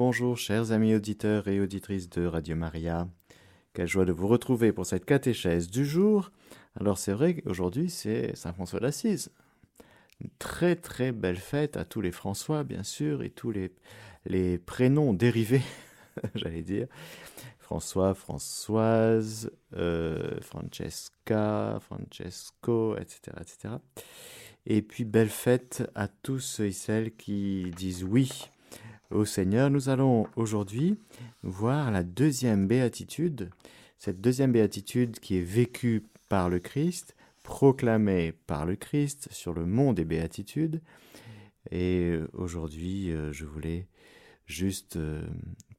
bonjour chers amis auditeurs et auditrices de Radio Maria. Quelle joie de vous retrouver pour cette catéchèse du jour. Alors c'est vrai qu'aujourd'hui c'est Saint François d'Assise. Très très belle fête à tous les François bien sûr et tous les, les prénoms dérivés, j'allais dire. François, Françoise, euh, Francesca, Francesco, etc., etc. Et puis belle fête à tous ceux et celles qui disent oui au Seigneur. Nous allons aujourd'hui voir la deuxième béatitude, cette deuxième béatitude qui est vécue par le Christ, proclamée par le Christ sur le mont des béatitudes. Et aujourd'hui, euh, je voulais juste, euh,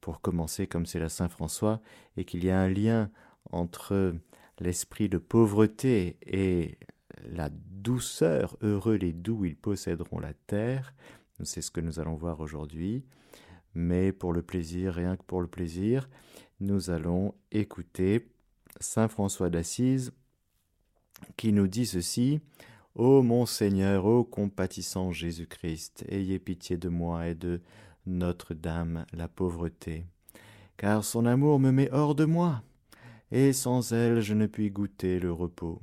pour commencer, comme c'est la Saint François, et qu'il y a un lien entre l'esprit de pauvreté et la douceur, heureux les doux, ils posséderont la terre. C'est ce que nous allons voir aujourd'hui. Mais pour le plaisir, rien que pour le plaisir, nous allons écouter Saint François d'Assise qui nous dit ceci. Ô mon Seigneur, ô compatissant Jésus-Christ, ayez pitié de moi et de Notre-Dame la pauvreté, car son amour me met hors de moi, et sans elle je ne puis goûter le repos.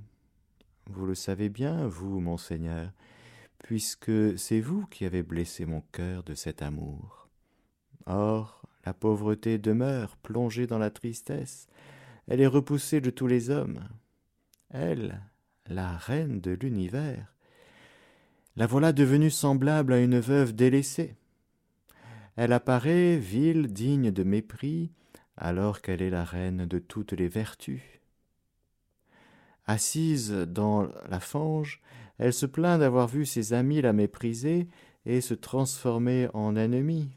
Vous le savez bien, vous, mon Seigneur, puisque c'est vous qui avez blessé mon cœur de cet amour. Or, la pauvreté demeure plongée dans la tristesse, elle est repoussée de tous les hommes. Elle, la reine de l'univers, la voilà devenue semblable à une veuve délaissée. Elle apparaît ville, digne de mépris, alors qu'elle est la reine de toutes les vertus. Assise dans la fange, elle se plaint d'avoir vu ses amis la mépriser et se transformer en ennemie.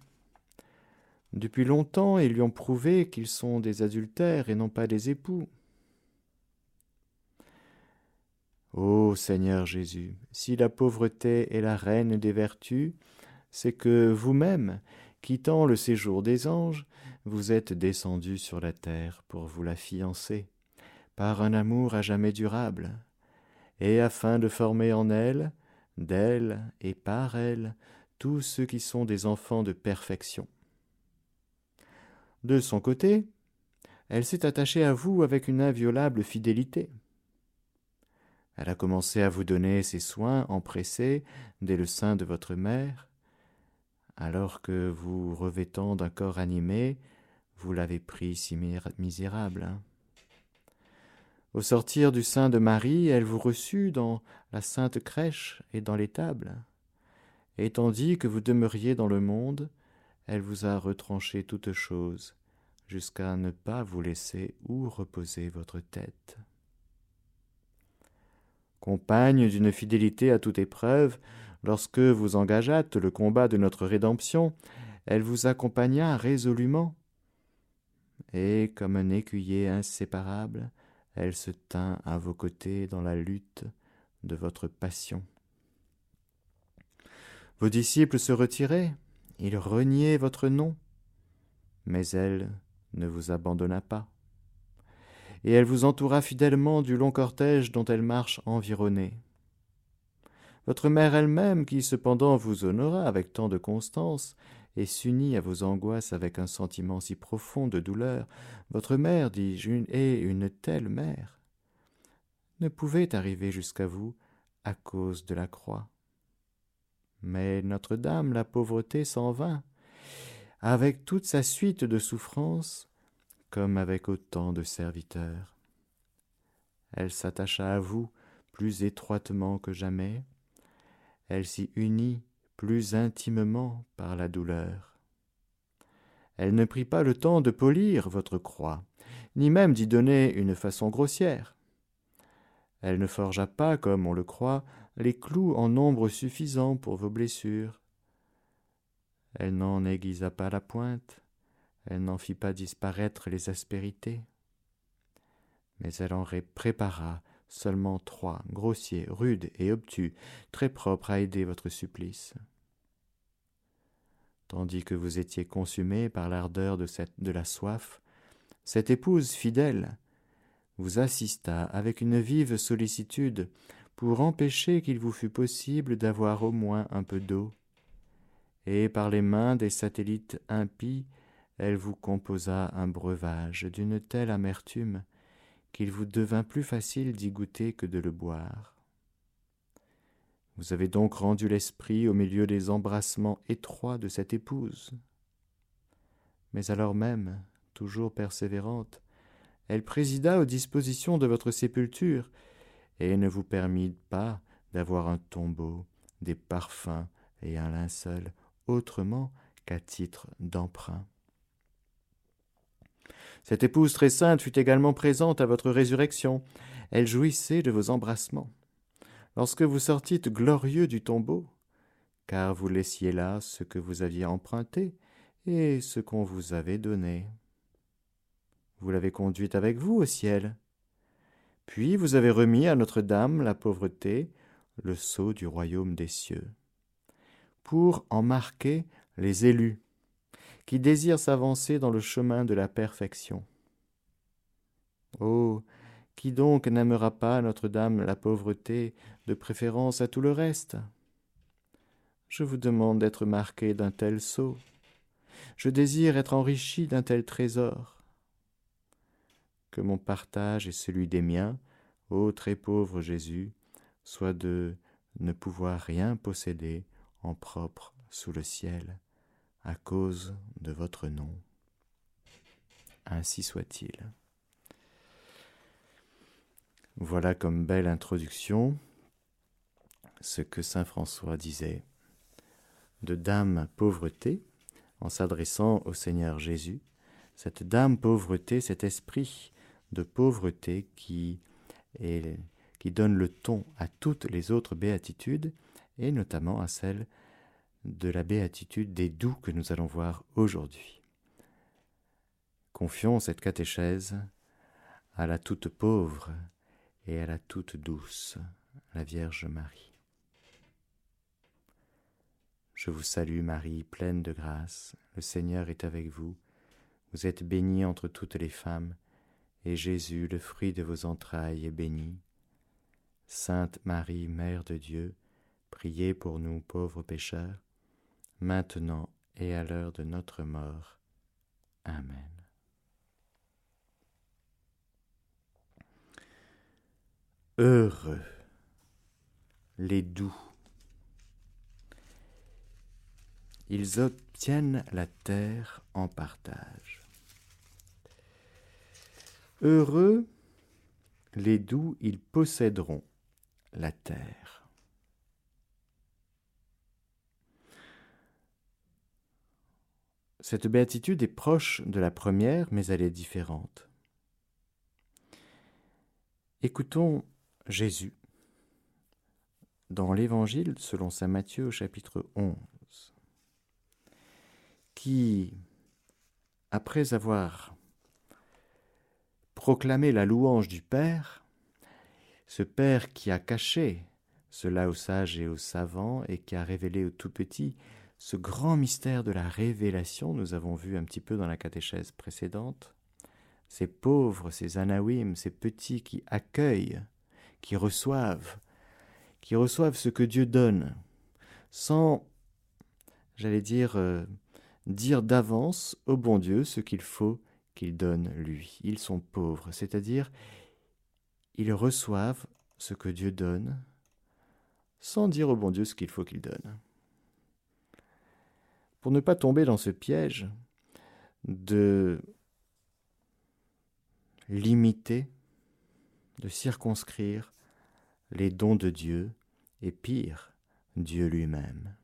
Depuis longtemps, ils lui ont prouvé qu'ils sont des adultères et non pas des époux. Ô Seigneur Jésus, si la pauvreté est la reine des vertus, c'est que vous-même, quittant le séjour des anges, vous êtes descendu sur la terre pour vous la fiancer par un amour à jamais durable, et afin de former en elle, d'elle et par elle, tous ceux qui sont des enfants de perfection. De son côté, elle s'est attachée à vous avec une inviolable fidélité. Elle a commencé à vous donner ses soins empressés dès le sein de votre mère, alors que vous, revêtant d'un corps animé, vous l'avez pris si misérable. Hein. Au sortir du sein de Marie, elle vous reçut dans la sainte crèche et dans l'étable. Et tandis que vous demeuriez dans le monde, elle vous a retranché toutes choses, jusqu'à ne pas vous laisser où reposer votre tête. Compagne d'une fidélité à toute épreuve, lorsque vous engageâtes le combat de notre rédemption, elle vous accompagna résolument, et comme un écuyer inséparable, elle se tint à vos côtés dans la lutte de votre passion. Vos disciples se retiraient, ils reniaient votre nom, mais elle ne vous abandonna pas. Et elle vous entoura fidèlement du long cortège dont elle marche environnée. Votre mère elle-même, qui cependant vous honora avec tant de constance, et s'unit à vos angoisses avec un sentiment si profond de douleur, votre mère, dis-je, est une telle mère, ne pouvait arriver jusqu'à vous à cause de la croix. Mais Notre-Dame, la pauvreté s'en vint, avec toute sa suite de souffrances, comme avec autant de serviteurs. Elle s'attacha à vous plus étroitement que jamais, elle s'y unit plus intimement par la douleur. Elle ne prit pas le temps de polir votre croix, ni même d'y donner une façon grossière. Elle ne forgea pas, comme on le croit, les clous en nombre suffisant pour vos blessures. Elle n'en aiguisa pas la pointe, elle n'en fit pas disparaître les aspérités. Mais elle en prépara seulement trois, grossiers, rudes et obtus, très propres à aider votre supplice tandis que vous étiez consumé par l'ardeur de, de la soif, cette épouse fidèle vous assista avec une vive sollicitude pour empêcher qu'il vous fût possible d'avoir au moins un peu d'eau, et par les mains des satellites impies, elle vous composa un breuvage d'une telle amertume qu'il vous devint plus facile d'y goûter que de le boire. Vous avez donc rendu l'esprit au milieu des embrassements étroits de cette épouse. Mais alors même, toujours persévérante, elle présida aux dispositions de votre sépulture, et ne vous permit pas d'avoir un tombeau, des parfums et un linceul autrement qu'à titre d'emprunt. Cette épouse très sainte fut également présente à votre résurrection. Elle jouissait de vos embrassements. Lorsque vous sortîtes glorieux du tombeau, car vous laissiez là ce que vous aviez emprunté et ce qu'on vous avait donné. Vous l'avez conduite avec vous au ciel. Puis vous avez remis à Notre-Dame la pauvreté, le sceau du royaume des cieux, pour en marquer les élus qui désirent s'avancer dans le chemin de la perfection. Oh, qui donc n'aimera pas Notre-Dame la pauvreté de préférence à tout le reste? Je vous demande d'être marqué d'un tel sceau. Je désire être enrichi d'un tel trésor. Que mon partage et celui des miens, ô très pauvre Jésus, soit de ne pouvoir rien posséder en propre sous le ciel à cause de votre nom. Ainsi soit-il. Voilà comme belle introduction ce que Saint François disait de Dame pauvreté en s'adressant au Seigneur Jésus, cette Dame pauvreté, cet esprit de pauvreté qui, donne le ton à toutes les autres béatitudes et notamment à celle de la béatitude des doux que nous allons voir aujourd'hui. Confions cette catéchèse à la toute pauvre et à la toute douce, la Vierge Marie. Je vous salue Marie, pleine de grâce, le Seigneur est avec vous, vous êtes bénie entre toutes les femmes, et Jésus, le fruit de vos entrailles, est béni. Sainte Marie, Mère de Dieu, priez pour nous pauvres pécheurs, maintenant et à l'heure de notre mort. Amen. Heureux les doux. Ils obtiennent la terre en partage. Heureux les doux, ils posséderont la terre. Cette béatitude est proche de la première, mais elle est différente. Écoutons Jésus dans l'Évangile selon saint Matthieu au chapitre 11, qui, après avoir proclamé la louange du Père, ce Père qui a caché cela aux sages et aux savants et qui a révélé aux tout petits ce grand mystère de la révélation, nous avons vu un petit peu dans la catéchèse précédente, ces pauvres, ces anawim, ces petits qui accueillent, qui reçoivent, qui reçoivent ce que Dieu donne, sans, j'allais dire, euh, dire d'avance au bon Dieu ce qu'il faut donne lui. Ils sont pauvres, c'est-à-dire, ils reçoivent ce que Dieu donne, sans dire au bon Dieu ce qu'il faut qu'il donne pour ne pas tomber dans ce piège de limiter, de circonscrire les dons de Dieu et pire, Dieu lui-même.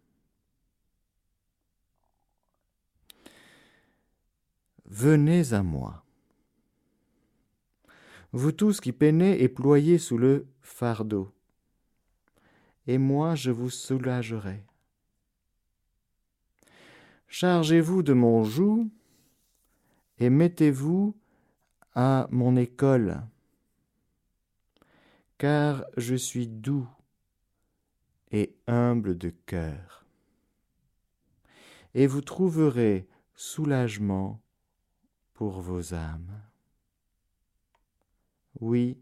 Venez à moi, vous tous qui peinez et ployez sous le fardeau, et moi je vous soulagerai. Chargez-vous de mon joug et mettez-vous à mon école, car je suis doux et humble de cœur, et vous trouverez soulagement pour vos âmes. Oui,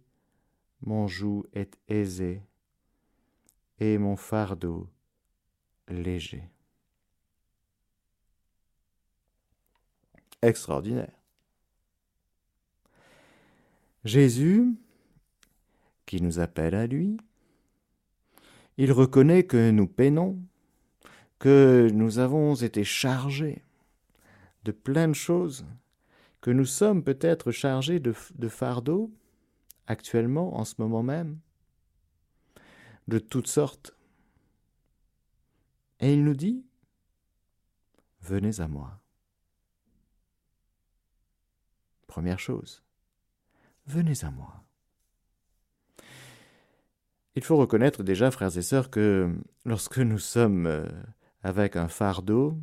mon joug est aisé et mon fardeau léger. extraordinaire. Jésus, qui nous appelle à lui, il reconnaît que nous peinons, que nous avons été chargés de plein de choses, que nous sommes peut-être chargés de, de fardeaux actuellement, en ce moment même, de toutes sortes. Et il nous dit, venez à moi. Première chose, venez à moi. Il faut reconnaître déjà, frères et sœurs, que lorsque nous sommes euh, avec un fardeau,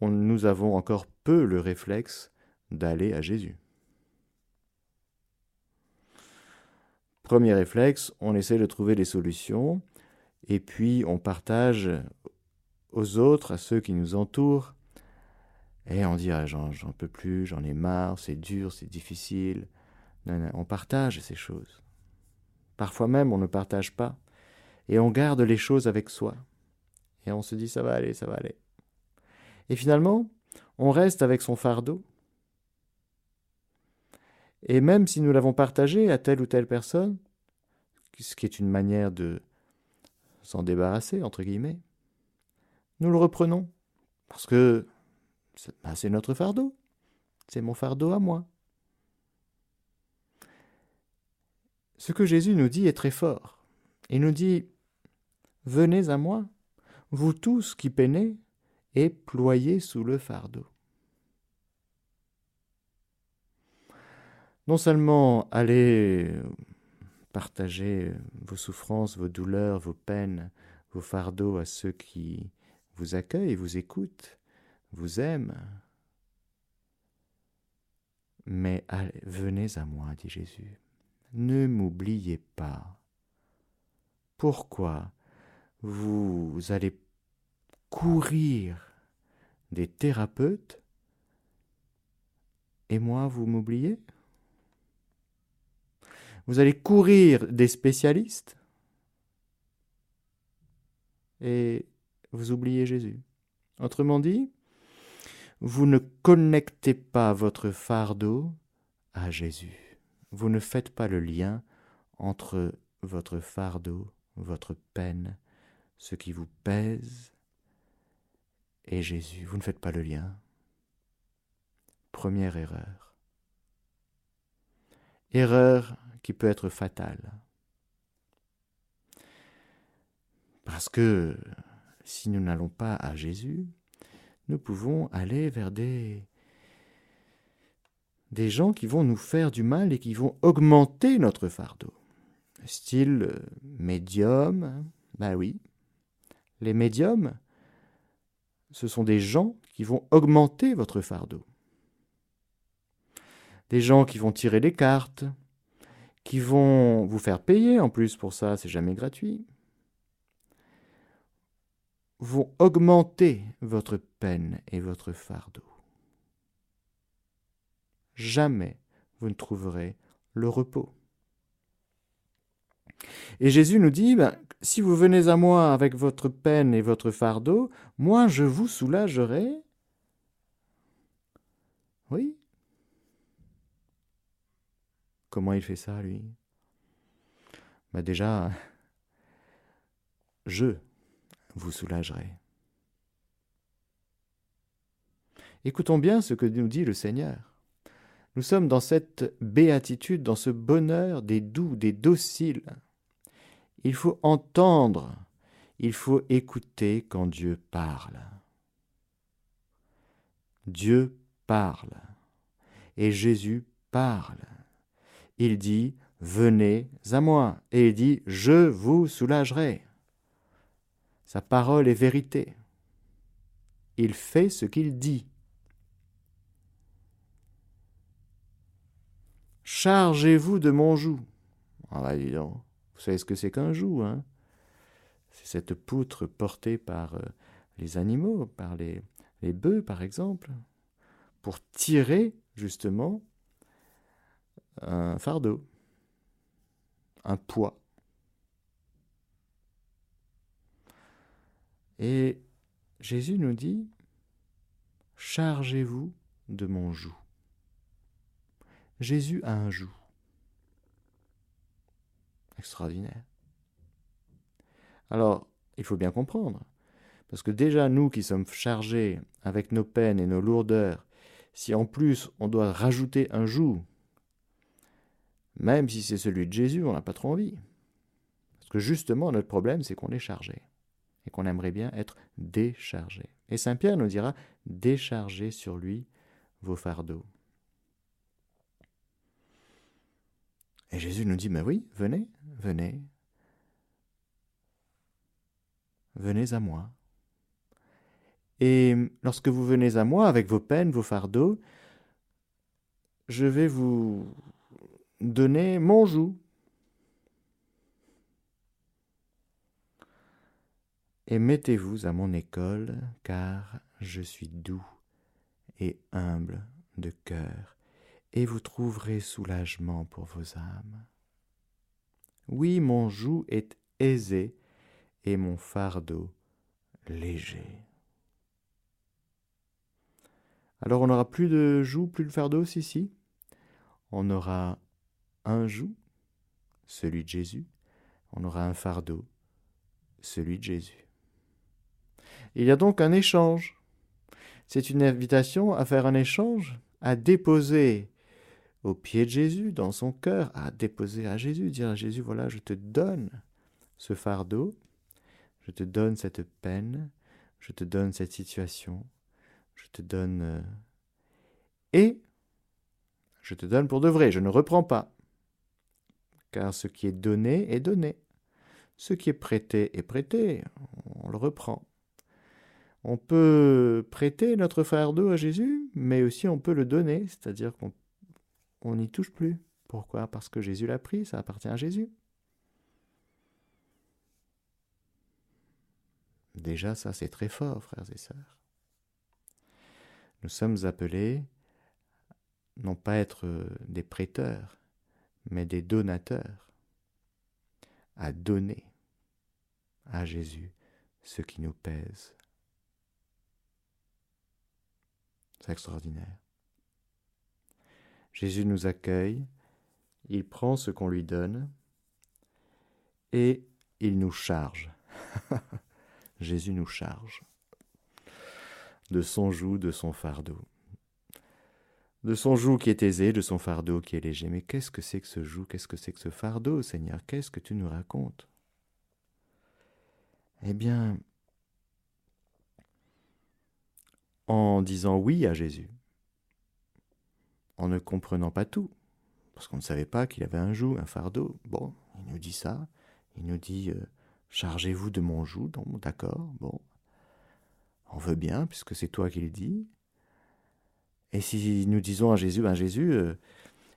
nous avons encore peu le réflexe d'aller à Jésus. Premier réflexe, on essaie de trouver des solutions et puis on partage aux autres, à ceux qui nous entourent, et on dit ah, j'en, peux plus, j'en ai marre, c'est dur, c'est difficile. on partage ces choses. Parfois même on ne partage pas et on garde les choses avec soi. Et on se dit ça va aller, ça va aller. Et finalement, on reste avec son fardeau et même si nous l'avons partagé à telle ou telle personne, ce qui est une manière de s'en débarrasser, entre guillemets, nous le reprenons. Parce que bah, c'est notre fardeau. C'est mon fardeau à moi. Ce que Jésus nous dit est très fort. Il nous dit Venez à moi, vous tous qui peinez et ployez sous le fardeau. Non seulement allez partager vos souffrances, vos douleurs, vos peines, vos fardeaux à ceux qui vous accueillent, vous écoutent, vous aiment, mais venez à moi, dit Jésus. Ne m'oubliez pas. Pourquoi vous allez courir des thérapeutes et moi vous m'oubliez? Vous allez courir des spécialistes et vous oubliez Jésus. Autrement dit, vous ne connectez pas votre fardeau à Jésus. Vous ne faites pas le lien entre votre fardeau, votre peine, ce qui vous pèse, et Jésus. Vous ne faites pas le lien. Première erreur. Erreur qui peut être fatale. Parce que si nous n'allons pas à Jésus, nous pouvons aller vers des, des gens qui vont nous faire du mal et qui vont augmenter notre fardeau. Style euh, médium, ben oui. Les médiums, ce sont des gens qui vont augmenter votre fardeau. Des gens qui vont tirer les cartes, qui vont vous faire payer en plus pour ça, c'est jamais gratuit, vont augmenter votre peine et votre fardeau. Jamais vous ne trouverez le repos. Et Jésus nous dit, ben, si vous venez à moi avec votre peine et votre fardeau, moi je vous soulagerai. Oui, Comment il fait ça, lui? Bah Déjà, je vous soulagerai. Écoutons bien ce que nous dit le Seigneur. Nous sommes dans cette béatitude, dans ce bonheur des doux, des dociles. Il faut entendre, il faut écouter quand Dieu parle. Dieu parle et Jésus parle il dit Venez à moi, et il dit Je vous soulagerai. Sa parole est vérité. Il fait ce qu'il dit. Chargez-vous de mon joug. Ah bah vous savez ce que c'est qu'un joug, hein? C'est cette poutre portée par euh, les animaux, par les, les bœufs par exemple, pour tirer justement un fardeau, un poids. Et Jésus nous dit, chargez-vous de mon joug. Jésus a un joug. Extraordinaire. Alors, il faut bien comprendre, parce que déjà nous qui sommes chargés avec nos peines et nos lourdeurs, si en plus on doit rajouter un joug, même si c'est celui de Jésus, on n'a pas trop envie. Parce que justement, notre problème, c'est qu'on est chargé et qu'on aimerait bien être déchargé. Et Saint Pierre nous dira, déchargez sur lui vos fardeaux. Et Jésus nous dit, mais oui, venez, venez, venez à moi. Et lorsque vous venez à moi avec vos peines, vos fardeaux, je vais vous donner mon joug. Et mettez-vous à mon école, car je suis doux et humble de cœur, et vous trouverez soulagement pour vos âmes. Oui, mon joug est aisé et mon fardeau léger. Alors on n'aura plus de joug, plus de fardeau, si, si. On aura un joug, celui de Jésus. On aura un fardeau, celui de Jésus. Il y a donc un échange. C'est une invitation à faire un échange, à déposer au pied de Jésus, dans son cœur, à déposer à Jésus, dire à Jésus, voilà, je te donne ce fardeau, je te donne cette peine, je te donne cette situation, je te donne... Euh, et je te donne pour de vrai, je ne reprends pas. Car ce qui est donné est donné. Ce qui est prêté est prêté, on le reprend. On peut prêter notre fardeau à Jésus, mais aussi on peut le donner, c'est-à-dire qu'on n'y touche plus. Pourquoi? Parce que Jésus l'a pris, ça appartient à Jésus. Déjà, ça c'est très fort, frères et sœurs. Nous sommes appelés non pas être des prêteurs, mais des donateurs, à donner à Jésus ce qui nous pèse. C'est extraordinaire. Jésus nous accueille, il prend ce qu'on lui donne et il nous charge. Jésus nous charge de son joug, de son fardeau. De son joug qui est aisé, de son fardeau qui est léger. Mais qu'est-ce que c'est que ce joug? Qu'est-ce que c'est que ce fardeau, Seigneur? Qu'est-ce que tu nous racontes? Eh bien, en disant oui à Jésus, en ne comprenant pas tout, parce qu'on ne savait pas qu'il avait un joug, un fardeau. Bon, il nous dit ça, il nous dit euh, chargez-vous de mon joug, d'accord, bon, on veut bien, puisque c'est toi qui le dis. Et si nous disons à Jésus, ben Jésus, euh,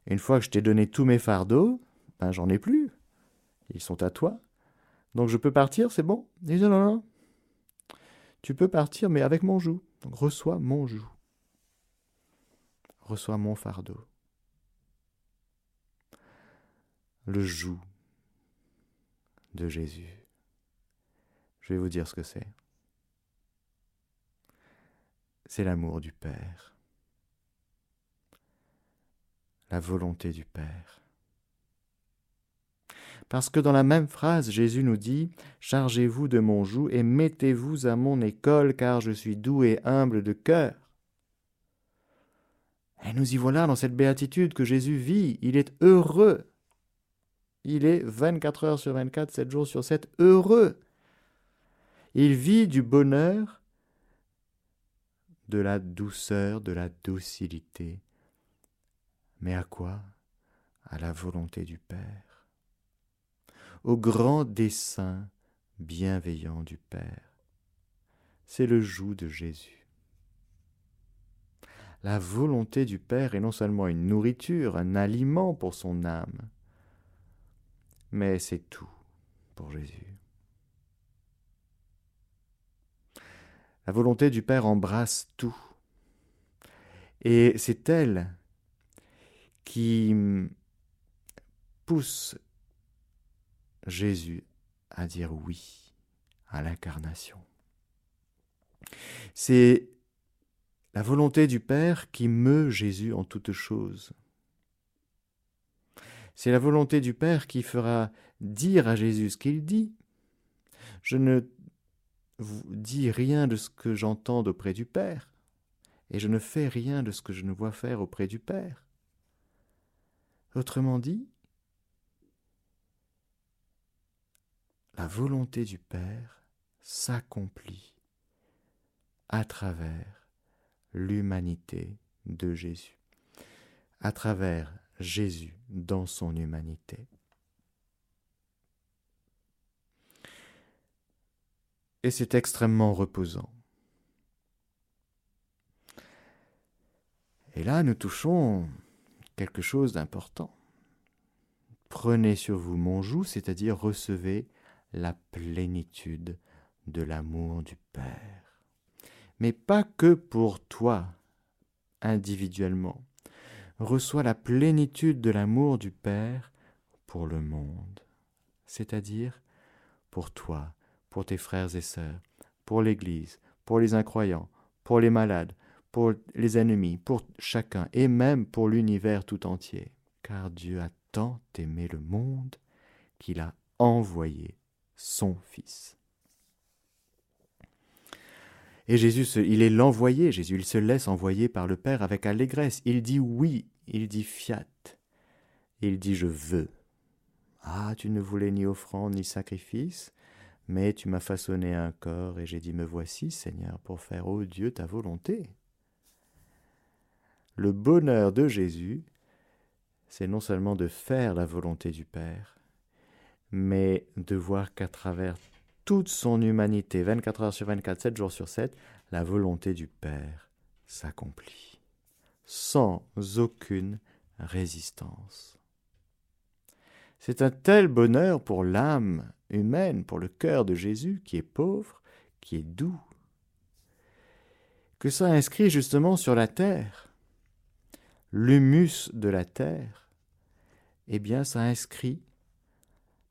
une fois que je t'ai donné tous mes fardeaux, ben j'en ai plus. Ils sont à toi. Donc je peux partir, c'est bon Il non. Tu peux partir, mais avec mon joug. Reçois mon joug. Reçois mon fardeau. Le joug de Jésus. Je vais vous dire ce que c'est. C'est l'amour du Père. Volonté du Père. Parce que dans la même phrase, Jésus nous dit Chargez-vous de mon joug et mettez-vous à mon école, car je suis doux et humble de cœur. Et nous y voilà dans cette béatitude que Jésus vit. Il est heureux. Il est 24 heures sur 24, 7 jours sur 7, heureux. Il vit du bonheur, de la douceur, de la docilité. Mais à quoi? À la volonté du Père au grand dessein bienveillant du Père. C'est le joug de Jésus. La volonté du Père est non seulement une nourriture, un aliment pour son âme, mais c'est tout pour Jésus. La volonté du Père embrasse tout. Et c'est elle qui pousse Jésus à dire oui à l'incarnation. C'est la volonté du Père qui meut Jésus en toutes choses. C'est la volonté du Père qui fera dire à Jésus ce qu'il dit. Je ne vous dis rien de ce que j'entends auprès du Père, et je ne fais rien de ce que je ne vois faire auprès du Père. Autrement dit, la volonté du Père s'accomplit à travers l'humanité de Jésus, à travers Jésus dans son humanité. Et c'est extrêmement reposant. Et là, nous touchons quelque chose d'important. Prenez sur vous mon joug, c'est-à-dire recevez la plénitude de l'amour du Père. Mais pas que pour toi, individuellement. Reçois la plénitude de l'amour du Père pour le monde, c'est-à-dire pour toi, pour tes frères et sœurs, pour l'Église, pour les incroyants, pour les malades, pour les ennemis, pour chacun, et même pour l'univers tout entier, car Dieu a tant aimé le monde qu'il a envoyé son Fils. Et Jésus, il est l'envoyé, Jésus, il se laisse envoyer par le Père avec allégresse. Il dit oui, il dit fiat, il dit je veux. Ah, tu ne voulais ni offrande ni sacrifice, mais tu m'as façonné un corps et j'ai dit me voici, Seigneur, pour faire, ô Dieu, ta volonté. Le bonheur de Jésus, c'est non seulement de faire la volonté du Père, mais de voir qu'à travers toute son humanité, 24 heures sur 24, 7 jours sur 7, la volonté du Père s'accomplit, sans aucune résistance. C'est un tel bonheur pour l'âme humaine, pour le cœur de Jésus, qui est pauvre, qui est doux, que ça inscrit justement sur la terre, l'humus de la terre, eh bien ça inscrit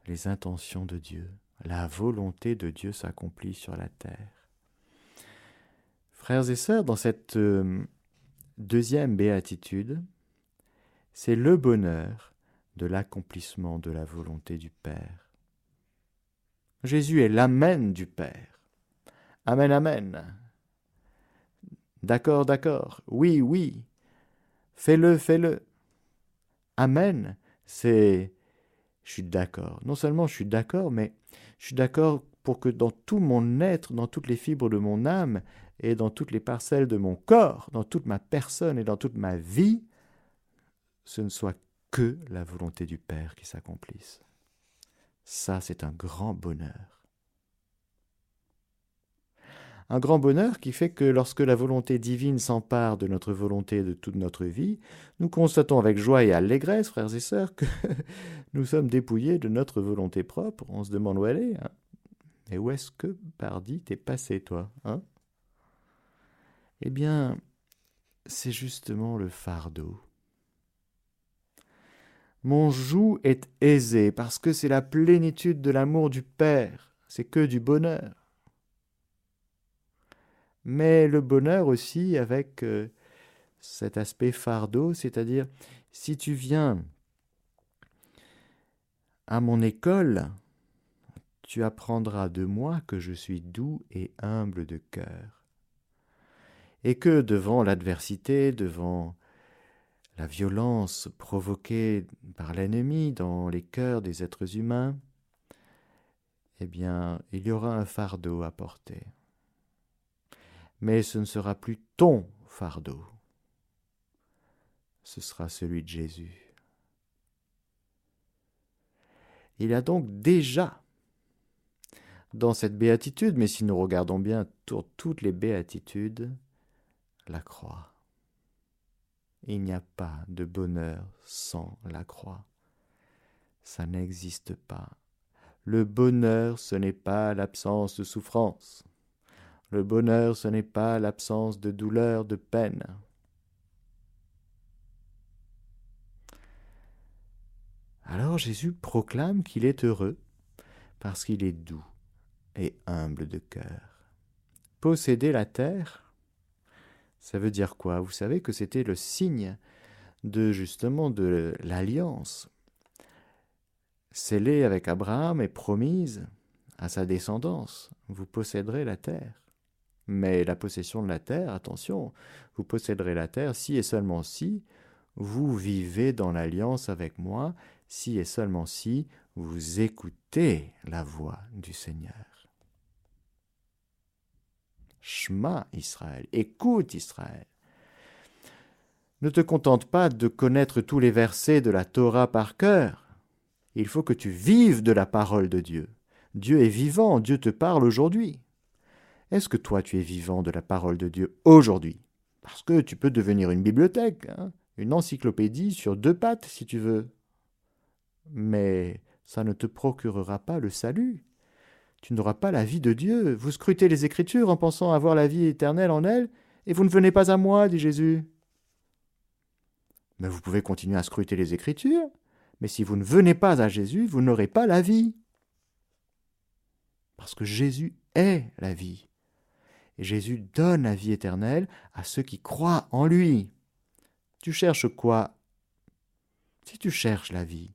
les intentions de Dieu. La volonté de Dieu s'accomplit sur la terre. Frères et sœurs, dans cette euh, deuxième béatitude, c'est le bonheur de l'accomplissement de la volonté du Père. Jésus est l'amen du Père. Amen, amen. D'accord, d'accord. Oui, oui. Fais-le, fais-le. Amen, c'est je suis d'accord. Non seulement je suis d'accord, mais je suis d'accord pour que dans tout mon être, dans toutes les fibres de mon âme et dans toutes les parcelles de mon corps, dans toute ma personne et dans toute ma vie, ce ne soit que la volonté du Père qui s'accomplisse. Ça, c'est un grand bonheur un grand bonheur qui fait que lorsque la volonté divine s'empare de notre volonté de toute notre vie, nous constatons avec joie et allégresse, frères et sœurs, que nous sommes dépouillés de notre volonté propre. On se demande où elle est. Hein et où est-ce que, pardi, t'es passé, toi hein? Eh bien, c'est justement le fardeau. Mon joug est aisé parce que c'est la plénitude de l'amour du Père, c'est que du bonheur mais le bonheur aussi avec euh, cet aspect fardeau, c'est-à-dire si tu viens à mon école, tu apprendras de moi que je suis doux et humble de cœur, et que devant l'adversité, devant la violence provoquée par l'ennemi dans les cœurs des êtres humains, eh bien, il y aura un fardeau à porter mais ce ne sera plus ton fardeau, ce sera celui de Jésus. Il y a donc déjà dans cette béatitude, mais si nous regardons bien toutes les béatitudes, la croix. Il n'y a pas de bonheur sans la croix. Ça n'existe pas. Le bonheur, ce n'est pas l'absence de souffrance. Le bonheur, ce n'est pas l'absence de douleur, de peine. Alors Jésus proclame qu'il est heureux parce qu'il est doux et humble de cœur. Posséder la terre, Ça veut dire quoi? Vous savez que c'était le signe de justement de l'alliance scellée avec Abraham et promise à sa descendance. Vous posséderez la terre. Mais la possession de la terre, attention, vous posséderez la terre si et seulement si vous vivez dans l'alliance avec moi, si et seulement si vous écoutez la voix du Seigneur. Shema Israël, écoute Israël. Ne te contente pas de connaître tous les versets de la Torah par cœur. Il faut que tu vives de la parole de Dieu. Dieu est vivant, Dieu te parle aujourd'hui. Est-ce que toi tu es vivant de la parole de Dieu aujourd'hui? Parce que tu peux devenir une bibliothèque, hein, une encyclopédie sur deux pattes si tu veux. Mais ça ne te procurera pas le salut. Tu n'auras pas la vie de Dieu. Vous scrutez les Écritures en pensant avoir la vie éternelle en elles, et vous ne venez pas à moi, dit Jésus. Mais vous pouvez continuer à scruter les Écritures, mais si vous ne venez pas à Jésus, vous n'aurez pas la vie. Parce que Jésus est la vie. Et Jésus donne la vie éternelle à ceux qui croient en lui. Tu cherches quoi? Si tu cherches la vie,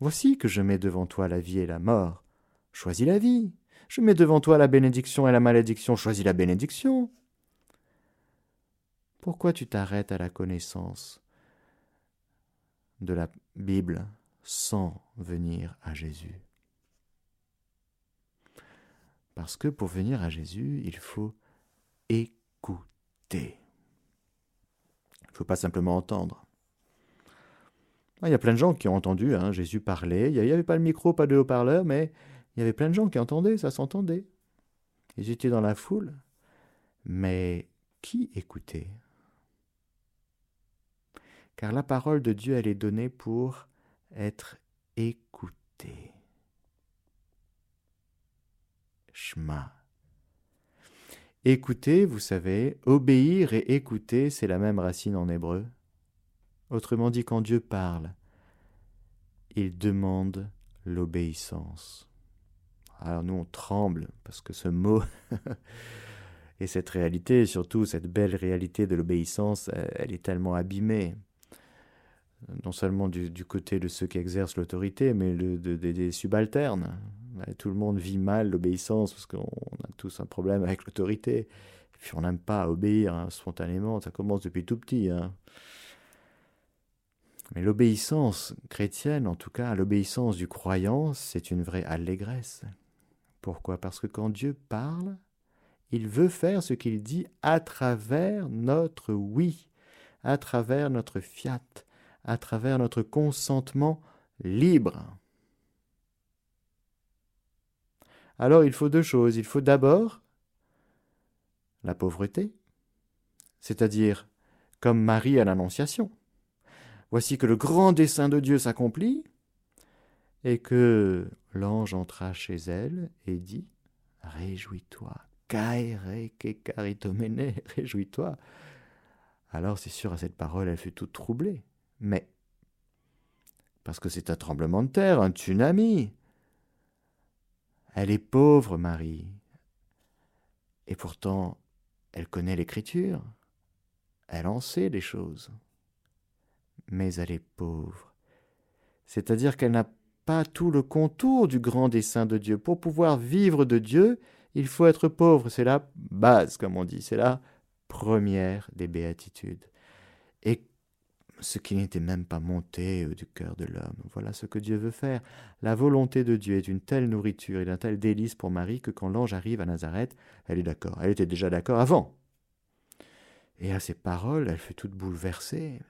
voici que je mets devant toi la vie et la mort. Choisis la vie. Je mets devant toi la bénédiction et la malédiction. Choisis la bénédiction. Pourquoi tu t'arrêtes à la connaissance de la Bible sans venir à Jésus? Parce que pour venir à Jésus, il faut écouter. Il ne faut pas simplement entendre. Ah, il y a plein de gens qui ont entendu hein, Jésus parler. Il n'y avait pas le micro, pas de haut-parleur, mais il y avait plein de gens qui entendaient, ça s'entendait. Ils étaient dans la foule. Mais qui écoutait? Car la parole de Dieu, elle est donnée pour être écoutée. Shema. Vous savez, obéir et écouter, c'est la même racine en hébreu. Autrement dit, quand Dieu parle, il demande l'obéissance. Alors nous, on tremble parce que ce mot et cette réalité, surtout cette belle réalité de l'obéissance, elle est tellement abîmée. Non seulement du, côté de ceux qui exercent l'autorité, mais des subalternes. Tout le monde vit mal l'obéissance parce qu'on a tous un problème avec l'autorité. Puis on n'aime pas obéir hein, spontanément, ça commence depuis tout petit. Hein. Mais l'obéissance chrétienne, en tout cas, l'obéissance du croyant, c'est une vraie allégresse. Pourquoi? Parce que quand Dieu parle, il veut faire ce qu'il dit à travers notre oui, à travers notre fiat, à travers notre consentement libre. Alors il faut deux choses. Il faut d'abord la pauvreté, c'est-à-dire comme Marie à l'Annonciation. Voici que le grand dessein de Dieu s'accomplit, et que l'ange entra chez elle et dit Réjouis-toi, kaere kekaritomene, réjouis-toi. Alors c'est sûr, à cette parole, elle fut toute troublée. Mais, parce que c'est un tremblement de terre, un tsunami, elle est pauvre, Marie. Et pourtant, elle connaît l'écriture. Elle en sait des choses. Mais elle est pauvre. C'est-à-dire qu'elle n'a pas tout le contour du grand dessein de Dieu. Pour pouvoir vivre de Dieu, il faut être pauvre. C'est la base, comme on dit. C'est la première des béatitudes. Et ce qui n'était même pas monté du cœur de l'homme. Voilà ce que Dieu veut faire. La volonté de Dieu est une telle nourriture et d'un tel délice pour Marie que quand l'ange arrive à Nazareth, elle est d'accord. Elle était déjà d'accord avant. Et à ces paroles, elle fait toute bouleversée.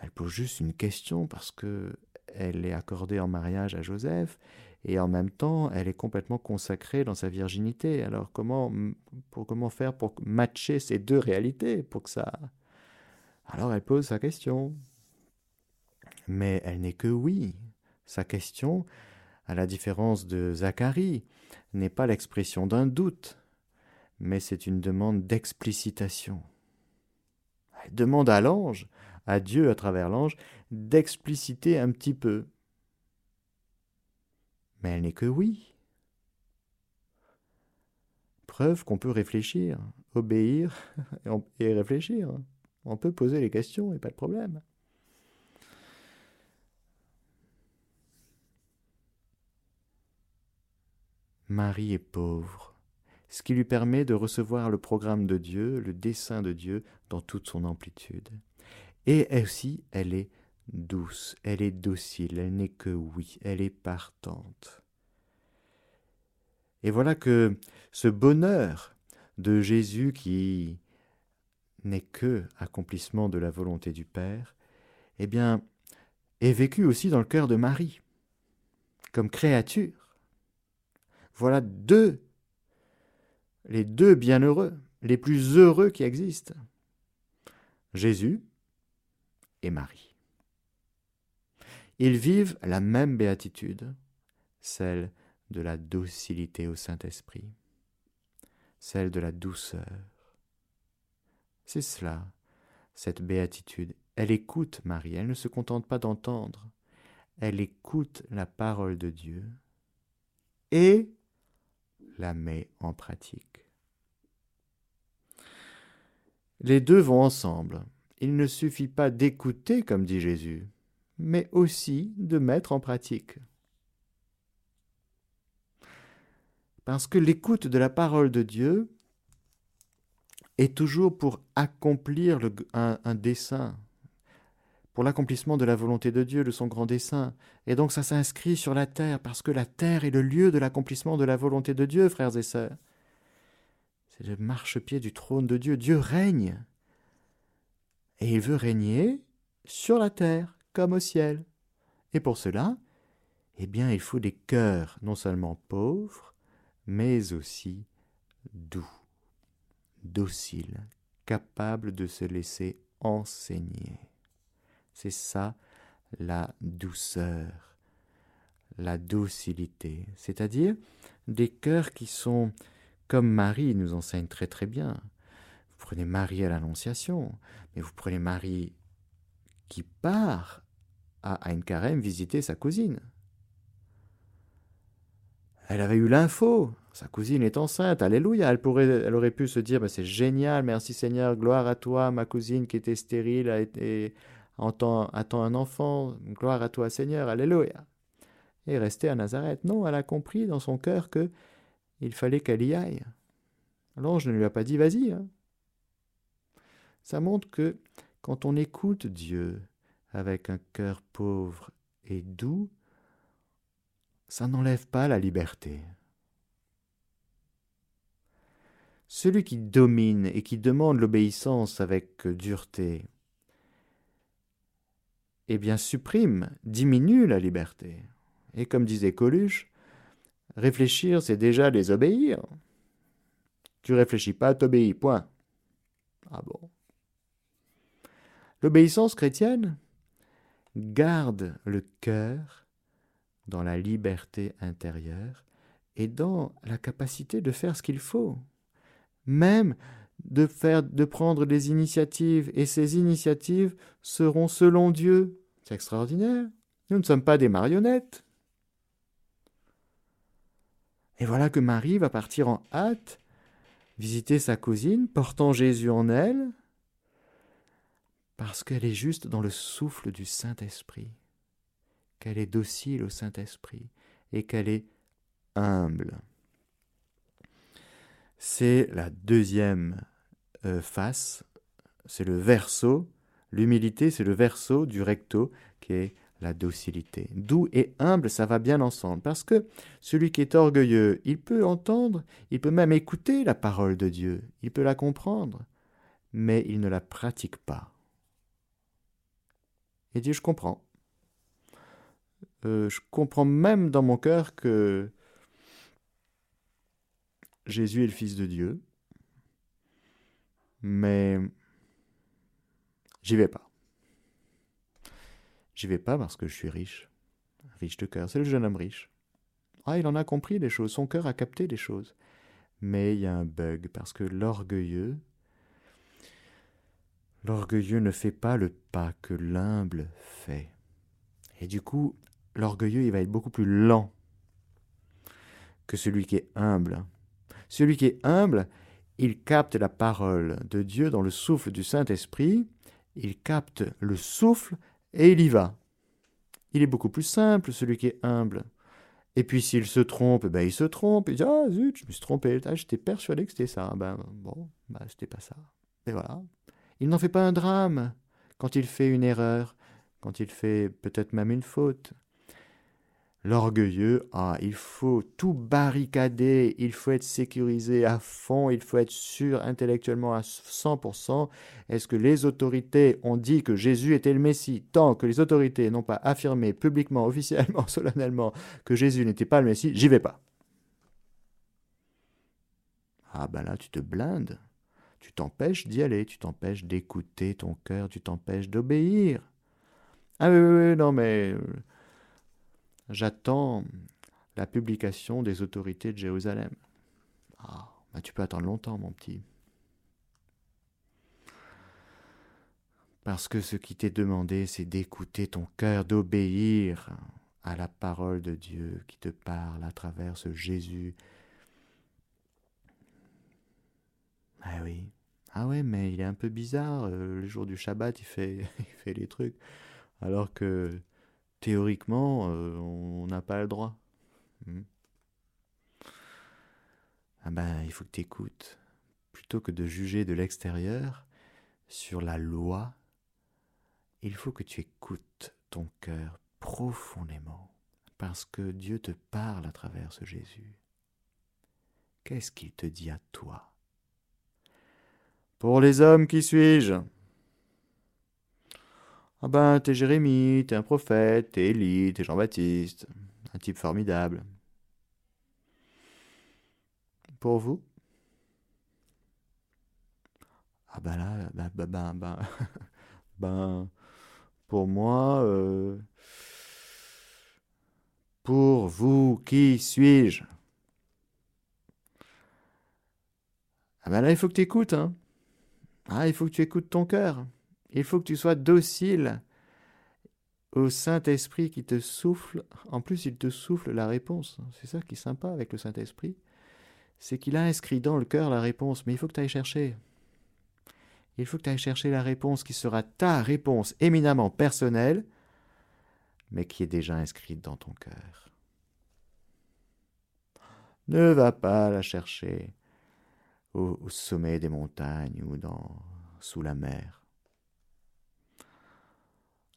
Elle pose juste une question parce que elle est accordée en mariage à Joseph et en même temps, elle est complètement consacrée dans sa virginité. Alors comment, pour, comment faire pour matcher ces deux réalités pour que ça alors elle pose sa question. Mais elle n'est que oui. Sa question, à la différence de Zacharie, n'est pas l'expression d'un doute, mais c'est une demande d'explicitation. Elle demande à l'ange, à Dieu à travers l'ange, d'expliciter un petit peu. Mais elle n'est que oui. Preuve qu'on peut réfléchir. obéir et réfléchir. On peut poser les questions et pas de problème. Marie est pauvre, ce qui lui permet de recevoir le programme de Dieu, le dessein de Dieu dans toute son amplitude. Et aussi, elle est douce, elle est docile, elle n'est que oui, elle est partante. Et voilà que ce bonheur de Jésus qui n'est que accomplissement de la volonté du Père, eh bien, est vécu aussi dans le cœur de Marie, comme créature. Voilà deux, les deux bienheureux, les plus heureux qui existent. Jésus et Marie. Ils vivent la même béatitude, celle de la docilité au Saint-Esprit, celle de la douceur. C'est cela, cette béatitude. Elle écoute Marie, elle ne se contente pas d'entendre, elle écoute la parole de Dieu et la met en pratique. Les deux vont ensemble il ne suffit pas d'écouter, comme dit Jésus, mais aussi de mettre en pratique. Parce que l'écoute de la parole de Dieu est toujours pour accomplir un, un dessein, pour l'accomplissement de la volonté de Dieu, de son grand dessein. Et donc ça s'inscrit sur la terre, parce que la terre est le lieu de l'accomplissement de la volonté de Dieu, frères et sœurs. C'est le marchepied du trône de Dieu. Dieu règne et il veut régner sur la terre comme au ciel. Et pour cela, eh bien, il faut des cœurs non seulement pauvres, mais aussi doux, dociles, capables de se laisser enseigner. C'est ça la douceur, la docilité, c'est-à-dire des cœurs qui sont, comme Marie nous enseigne très très bien, vous prenez Marie à l'Annonciation, mais vous prenez Marie qui part à Carême visiter sa cousine. Elle avait eu l'info, sa cousine est enceinte, alléluia, elle, aurait pu se dire, bah, c'est génial, merci Seigneur, gloire à toi, ma cousine qui était stérile a été, attend, attend un enfant, gloire à toi Seigneur, alléluia. Et rester à Nazareth. Non, elle a compris dans son cœur que il fallait qu'elle y aille. L'ange ne lui a pas dit, vas-y, hein. Ça montre que quand on écoute Dieu avec un cœur pauvre et doux, ça n'enlève pas la liberté. Celui qui domine et qui demande l'obéissance avec dureté, eh bien supprime, diminue la liberté. Et comme disait Coluche, réfléchir, c'est déjà désobéir. Tu réfléchis pas, t'obéis, point. Ah bon L'obéissance chrétienne garde le cœur dans la liberté intérieure et dans la capacité de faire ce qu'il faut, même de prendre des initiatives et ces initiatives seront selon Dieu. C'est extraordinaire. Nous ne sommes pas des marionnettes. Et voilà que Marie va partir en hâte visiter sa cousine, portant Jésus en elle, parce qu'elle est juste dans le souffle du Saint-Esprit, qu'elle est docile au Saint-Esprit et qu'elle est humble. C'est la deuxième euh, face, c'est le verso. L'humilité, c'est le verso du recto qui est la docilité. Doux et humble, ça va bien ensemble, parce que celui qui est orgueilleux, il peut entendre, il peut même écouter la parole de Dieu, il peut la comprendre, mais il ne la pratique pas. Il dit, je comprends. Euh, je comprends même dans mon cœur que Jésus est le Fils de Dieu, mais j'y vais pas. J'y vais pas parce que je suis riche, riche de cœur. C'est le jeune homme riche. Ah, il en a compris des choses, son cœur a capté des choses. Mais il y a un bug parce que l'orgueilleux, L'orgueilleux ne fait pas le pas que l'humble fait. Et du coup, l'orgueilleux, il va être beaucoup plus lent que celui qui est humble. Celui qui est humble, il capte la parole de Dieu dans le souffle du Saint-Esprit, il capte le souffle et il y va. Il est beaucoup plus simple, celui qui est humble. Et puis s'il se trompe, ben il se trompe, il dit Ah zut, je me suis trompé, ah, j'étais persuadé que c'était ça. Ben bon, ben, c'était pas ça. Et voilà. Il n'en fait pas un drame quand il fait une erreur, quand il fait peut-être même une faute. L'orgueilleux, ah, il faut tout barricader, il faut être sécurisé à fond, il faut être sûr intellectuellement à 100%. Est-ce que les autorités ont dit que Jésus était le Messie Tant que les autorités n'ont pas affirmé publiquement, officiellement, solennellement que Jésus n'était pas le Messie, j'y vais pas. Ah ben là, tu te blindes. Tu t'empêches d'y aller, tu t'empêches d'écouter ton cœur, tu t'empêches d'obéir. Ah oui, oui, oui, non, mais euh, J'attends la publication des autorités de Jérusalem. Ah, bah tu peux attendre longtemps, mon petit. Parce que ce qui t'est demandé, c'est d'écouter ton cœur, d'obéir à la parole de Dieu qui te parle à travers ce Jésus. Ah oui. Ah ouais, mais il est un peu bizarre. Euh, le jour du Shabbat, il fait, il fait les trucs. Alors que théoriquement, euh, on n'a pas le droit. Hmm. Ah ben, il faut que tu écoutes. Plutôt que de juger de l'extérieur sur la loi, il faut que tu écoutes ton cœur profondément, parce que Dieu te parle à travers ce Jésus. Qu'est-ce qu'il te dit à toi? Pour les hommes, qui suis-je? Ah ben, t'es Jérémie, t'es un prophète, t'es Élie, t'es Jean-Baptiste. Un type formidable. Pour vous? Ah ben là, ben, ben, ben, ben, ben pour moi, euh, pour vous, qui suis-je? Ah ben là, il faut que tu écoutes, hein. Ah, il faut que tu écoutes ton cœur. Il faut que tu sois docile au Saint-Esprit qui te souffle. En plus, il te souffle la réponse. C'est ça qui est sympa avec le Saint-Esprit. C'est qu'il a inscrit dans le cœur la réponse, mais il faut que tu ailles chercher. Il faut que tu ailles chercher la réponse qui sera ta réponse éminemment personnelle, mais qui est déjà inscrite dans ton cœur. Ne va pas la chercher au, au sommet des montagnes ou dans, sous la mer.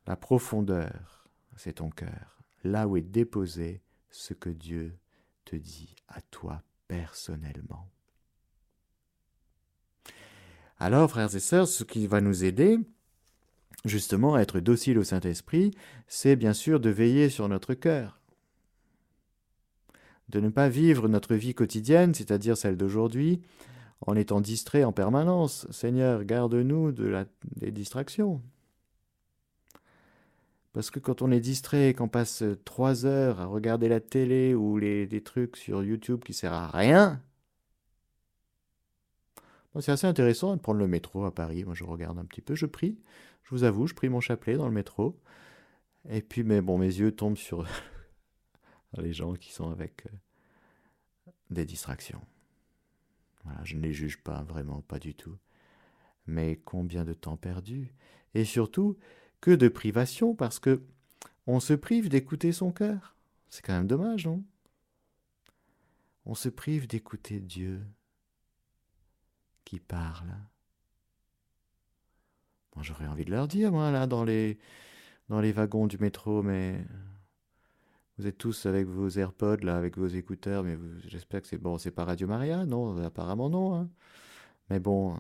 La profondeur, c'est ton cœur, là où est déposé ce que Dieu te dit à toi personnellement. Alors, frères et sœurs, ce qui va nous aider, justement, à être docile au Saint-Esprit, c'est bien sûr de veiller sur notre cœur, de ne pas vivre notre vie quotidienne, c'est-à-dire celle d'aujourd'hui, en étant distrait en permanence. Seigneur, garde-nous des distractions. Parce que quand on est distrait, qu'on passe trois heures à regarder la télé ou les, des trucs sur YouTube qui servent à rien, c'est assez intéressant de prendre le métro à Paris. Moi, je regarde un petit peu, je prie. Je vous avoue, je prie mon chapelet dans le métro. Et puis, mais bon, mes yeux tombent sur les gens qui sont avec euh, des distractions. Voilà, je ne les juge pas, vraiment, pas du tout. Mais combien de temps perdu Et surtout, que de privation parce que on se prive d'écouter son cœur. C'est quand même dommage, non? On se prive d'écouter Dieu qui parle. Moi, j'aurais envie de leur dire, moi, là, dans les, dans les wagons du métro, mais vous êtes tous avec vos AirPods, là, avec vos écouteurs, mais j'espère que c'est bon, c'est pas Radio Maria, non, apparemment non. Hein. Mais bon,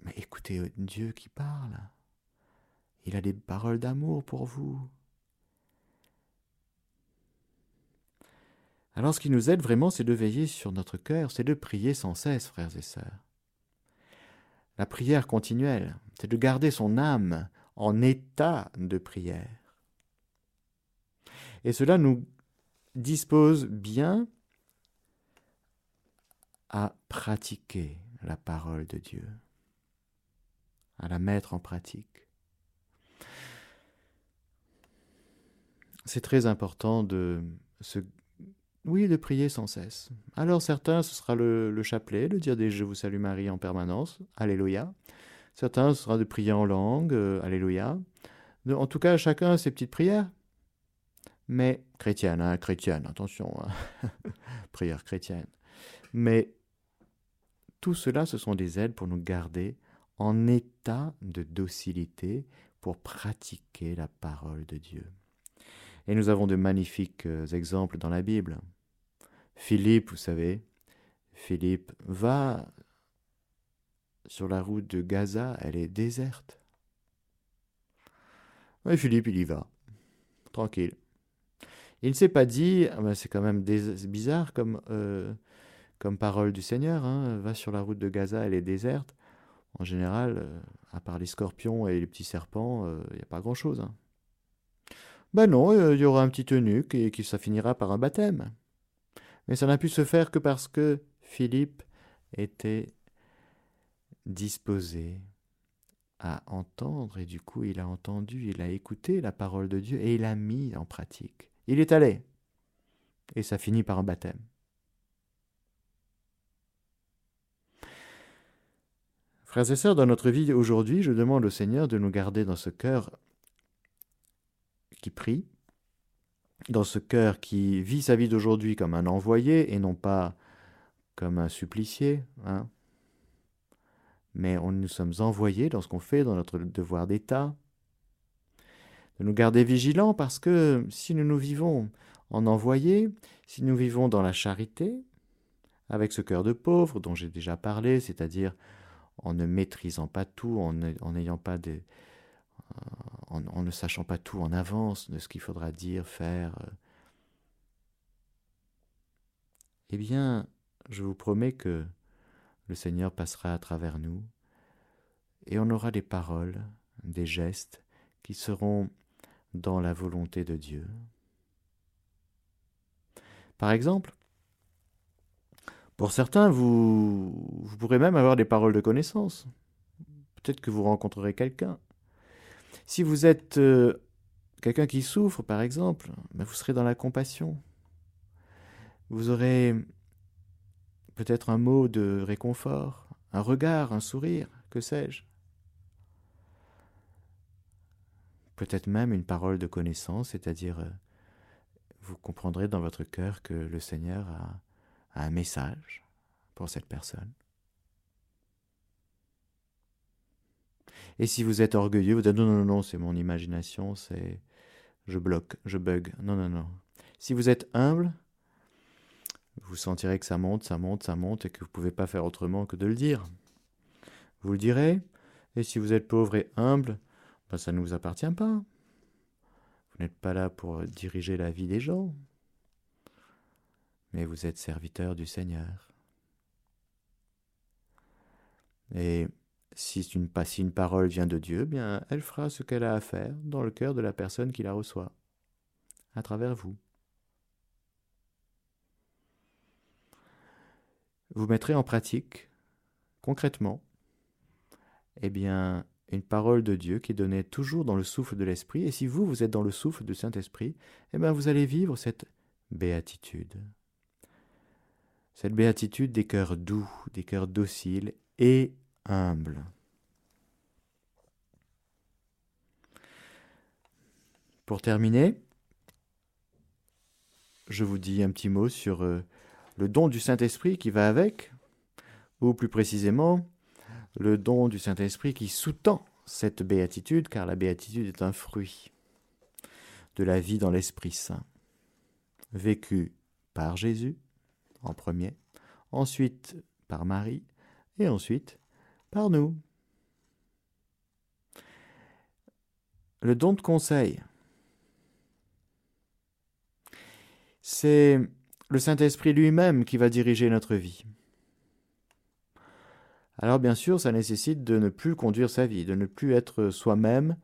mais écoutez Dieu qui parle. Il a des paroles d'amour pour vous. Alors ce qui nous aide vraiment, c'est de veiller sur notre cœur, c'est de prier sans cesse, frères et sœurs. La prière continuelle, c'est de garder son âme en état de prière. Et cela nous dispose bien à pratiquer la parole de Dieu, à la mettre en pratique. C'est très important de se Oui, de prier sans cesse. Alors certains, ce sera le, le chapelet, le dire des Je vous salue Marie en permanence, Alléluia. Certains, ce sera de prier en langue, euh, Alléluia. en tout cas, chacun ses petites prières. Mais chrétienne, hein, chrétienne, attention, hein. prière chrétienne. Mais tout cela, ce sont des aides pour nous garder en état de docilité pour pratiquer la parole de Dieu. Et nous avons de magnifiques euh, exemples dans la Bible. Philippe, vous savez, Philippe va sur la route de Gaza, elle est déserte. Et Philippe, il y va, tranquille. Il ne s'est pas dit, ah ben, c'est quand même bizarre comme, euh, comme parole du Seigneur, hein, va sur la route de Gaza, elle est déserte. En général, euh, à part les scorpions et les petits serpents, il n'y a pas grand-chose. Hein. Ben non, il y aura un petit eunuque et qui ça finira par un baptême. Mais ça n'a pu se faire que parce que Philippe était disposé à entendre et du coup il a entendu, il a écouté la parole de Dieu et il a mis en pratique. Il est allé et ça finit par un baptême. Frères et sœurs, dans notre vie aujourd'hui, je demande au Seigneur de nous garder dans ce cœur qui prie, dans ce cœur qui vit sa vie d'aujourd'hui comme un envoyé et non pas comme un supplicié. Hein. Mais on, nous sommes envoyés dans ce qu'on fait, dans notre devoir d'État, de nous garder vigilants parce que si nous nous vivons en envoyé, si nous vivons dans la charité, avec ce cœur de pauvre dont j'ai déjà parlé, c'est-à-dire en ne maîtrisant pas tout, en n'ayant pas des, en, ne sachant pas tout en avance de ce qu'il faudra dire, faire. Euh. Eh bien, je vous promets que le Seigneur passera à travers nous et on aura des paroles, des gestes qui seront dans la volonté de Dieu. Par exemple, pour certains, vous, vous pourrez même avoir des paroles de connaissance. Peut-être que vous rencontrerez quelqu'un si vous êtes euh, quelqu'un qui souffre, par exemple, ben, vous serez dans la compassion. Vous aurez peut-être un mot de réconfort, un regard, un sourire, que sais-je. Peut-être même une parole de connaissance, c'est-à-dire euh, vous comprendrez dans votre cœur que le Seigneur a un message pour cette personne. Et si vous êtes orgueilleux, vous dites non, non, non, c'est mon imagination, c'est. Je bloque, je bug. Non, non, non. Si vous êtes humble, vous sentirez que ça monte, ça monte, ça monte et que vous ne pouvez pas faire autrement que de le dire. Vous le direz. Et si vous êtes pauvre et humble, ben ça ne vous appartient pas. Vous n'êtes pas là pour diriger la vie des gens. Mais vous êtes serviteur du Seigneur. Et si une, parole vient de Dieu, bien, elle fera ce qu'elle a à faire dans le cœur de la personne qui la reçoit, à travers vous. Vous mettrez en pratique, concrètement, eh bien, une parole de Dieu qui est donnée toujours dans le souffle de l'Esprit. Et si vous, vous êtes dans le souffle du Saint-Esprit, eh bien, vous allez vivre cette béatitude. Cette béatitude des cœurs doux, des cœurs dociles et humble. Pour terminer, je vous dis un petit mot sur euh, le don du Saint-Esprit qui va avec, ou plus précisément, le don du Saint-Esprit qui sous-tend cette béatitude, car la béatitude est un fruit de la vie dans l'Esprit Saint, vécu par Jésus en premier, ensuite par Marie, et ensuite par nous. Le don de conseil. C'est le Saint-Esprit lui-même qui va diriger notre vie. Alors bien sûr, ça nécessite de ne plus conduire sa vie, de ne plus être soi-même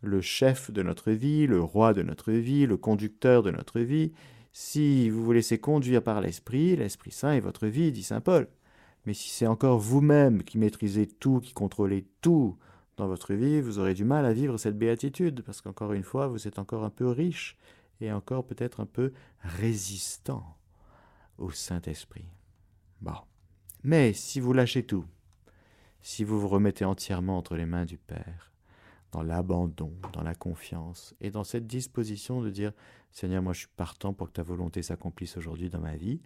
le chef de notre vie, le roi de notre vie, le conducteur de notre vie. Si vous vous laissez conduire par l'Esprit, l'Esprit Saint est votre vie, dit Saint Paul. Mais si c'est encore vous-même qui maîtrisez tout, qui contrôlez tout dans votre vie, vous aurez du mal à vivre cette béatitude, parce qu'encore une fois, vous êtes encore un peu riche et encore peut-être un peu résistant au Saint-Esprit. Bon. Mais si vous lâchez tout, si vous vous remettez entièrement entre les mains du Père, dans l'abandon, dans la confiance, et dans cette disposition de dire Seigneur, moi je suis partant pour que ta volonté s'accomplisse aujourd'hui dans ma vie,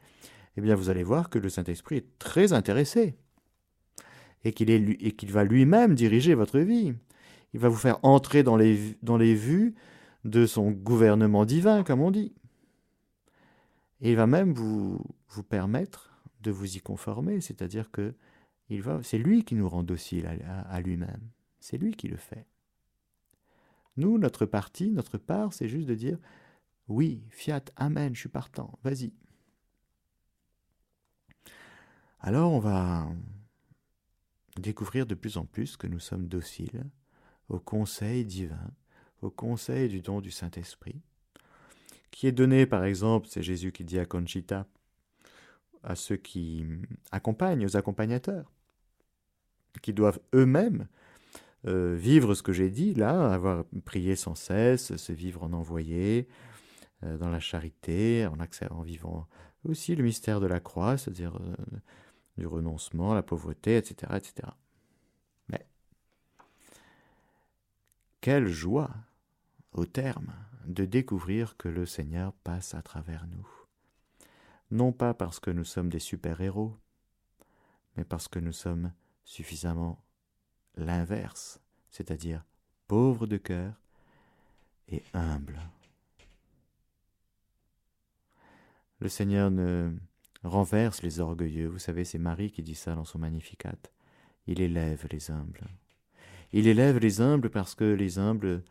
eh bien vous allez voir que le Saint-Esprit est très intéressé et qu'il va lui-même diriger votre vie. Il va vous faire entrer dans les, dans les vues de son gouvernement divin, comme on dit. Et il va même vous, vous permettre de vous y conformer, c'est-à-dire que c'est lui qui nous rend dociles à, lui-même. C'est lui qui le fait. Nous, notre partie, notre part, c'est juste de dire oui, fiat, amen, je suis partant, vas-y. Alors on va découvrir de plus en plus que nous sommes dociles au conseil divin, au conseil du don du Saint-Esprit, qui est donné par exemple, c'est Jésus qui dit à Conchita, à ceux qui accompagnent, aux accompagnateurs, qui doivent eux-mêmes euh, vivre ce que j'ai dit là, avoir prié sans cesse, se vivre en envoyé, euh, dans la charité, en, vivant aussi le mystère de la croix, c'est-à-dire euh, du renoncement, la pauvreté, etc., etc. Mais quelle joie, au terme, de découvrir que le Seigneur passe à travers nous. Non pas parce que nous sommes des super-héros, mais parce que nous sommes suffisamment l'inverse, c'est-à-dire pauvres de cœur et humbles. Le Seigneur ne renverse les orgueilleux. Vous savez, c'est Marie qui dit ça dans son Magnificat. Il élève les humbles. Il élève les humbles parce que les humbles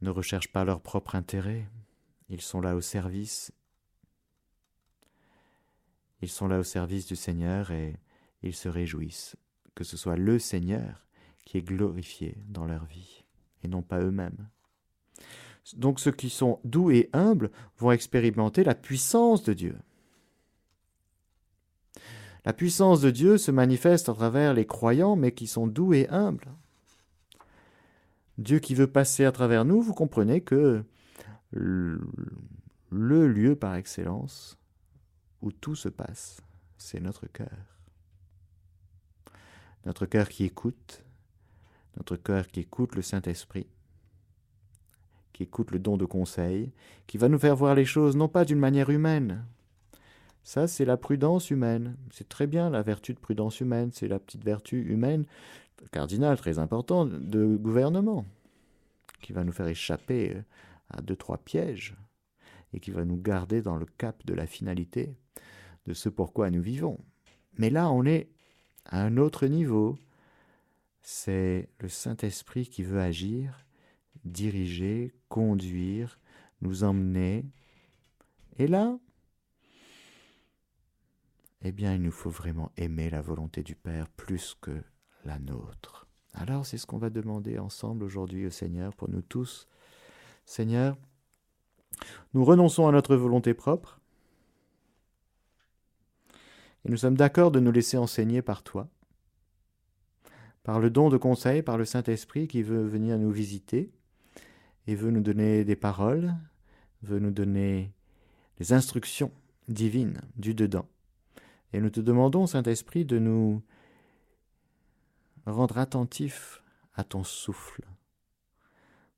ne recherchent pas leur propre intérêt. Ils sont là au service. Ils sont là au service du Seigneur et ils se réjouissent que ce soit le Seigneur qui est glorifié dans leur vie et non pas eux-mêmes. Donc ceux qui sont doux et humbles vont expérimenter la puissance de Dieu. La puissance de Dieu se manifeste à travers les croyants, mais qui sont doux et humbles. Dieu qui veut passer à travers nous, vous comprenez que le lieu par excellence où tout se passe, c'est notre cœur. Notre cœur qui écoute, notre cœur qui écoute le Saint-Esprit, qui écoute le don de conseil, qui va nous faire voir les choses non pas d'une manière humaine, ça, c'est la prudence humaine. C'est très bien la vertu de prudence humaine. C'est la petite vertu humaine, cardinale, très importante, de gouvernement, qui va nous faire échapper euh, à deux, trois pièges et qui va nous garder dans le cap de la finalité de ce pourquoi nous vivons. Mais là, on est à un autre niveau. C'est le Saint-Esprit qui veut agir, diriger, conduire, nous emmener. Et là, eh bien il nous faut vraiment aimer la volonté du Père plus que la nôtre. Alors c'est ce qu'on va demander ensemble aujourd'hui au Seigneur pour nous tous. Seigneur, nous renonçons à notre volonté propre et nous sommes d'accord de nous laisser enseigner par toi, par le don de conseil, par le Saint-Esprit qui veut venir nous visiter et veut nous donner des paroles, veut nous donner des instructions divines du dedans. Et nous te demandons, Saint-Esprit, de nous rendre attentifs à ton souffle,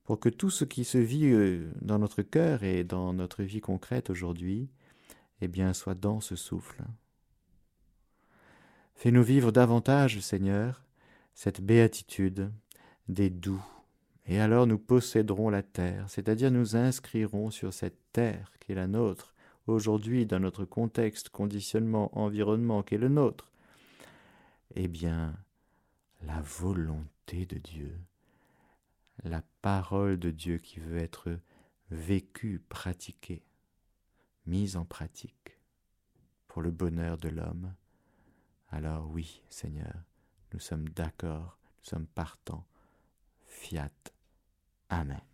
pour que tout ce qui se vit euh, dans notre cœur et dans notre vie concrète aujourd'hui, eh bien, soit dans ce souffle. Fais-nous vivre davantage, Seigneur, cette béatitude des doux, et alors nous posséderons la terre, c'est-à-dire nous inscrirons sur cette terre qui est la nôtre, aujourd'hui dans notre contexte, conditionnement, environnement qui est le nôtre Eh bien, la volonté de Dieu, la parole de Dieu qui veut être vécue, pratiquée, mise en pratique pour le bonheur de l'homme, alors oui, Seigneur, nous sommes d'accord, nous sommes partants. Fiat. Amen.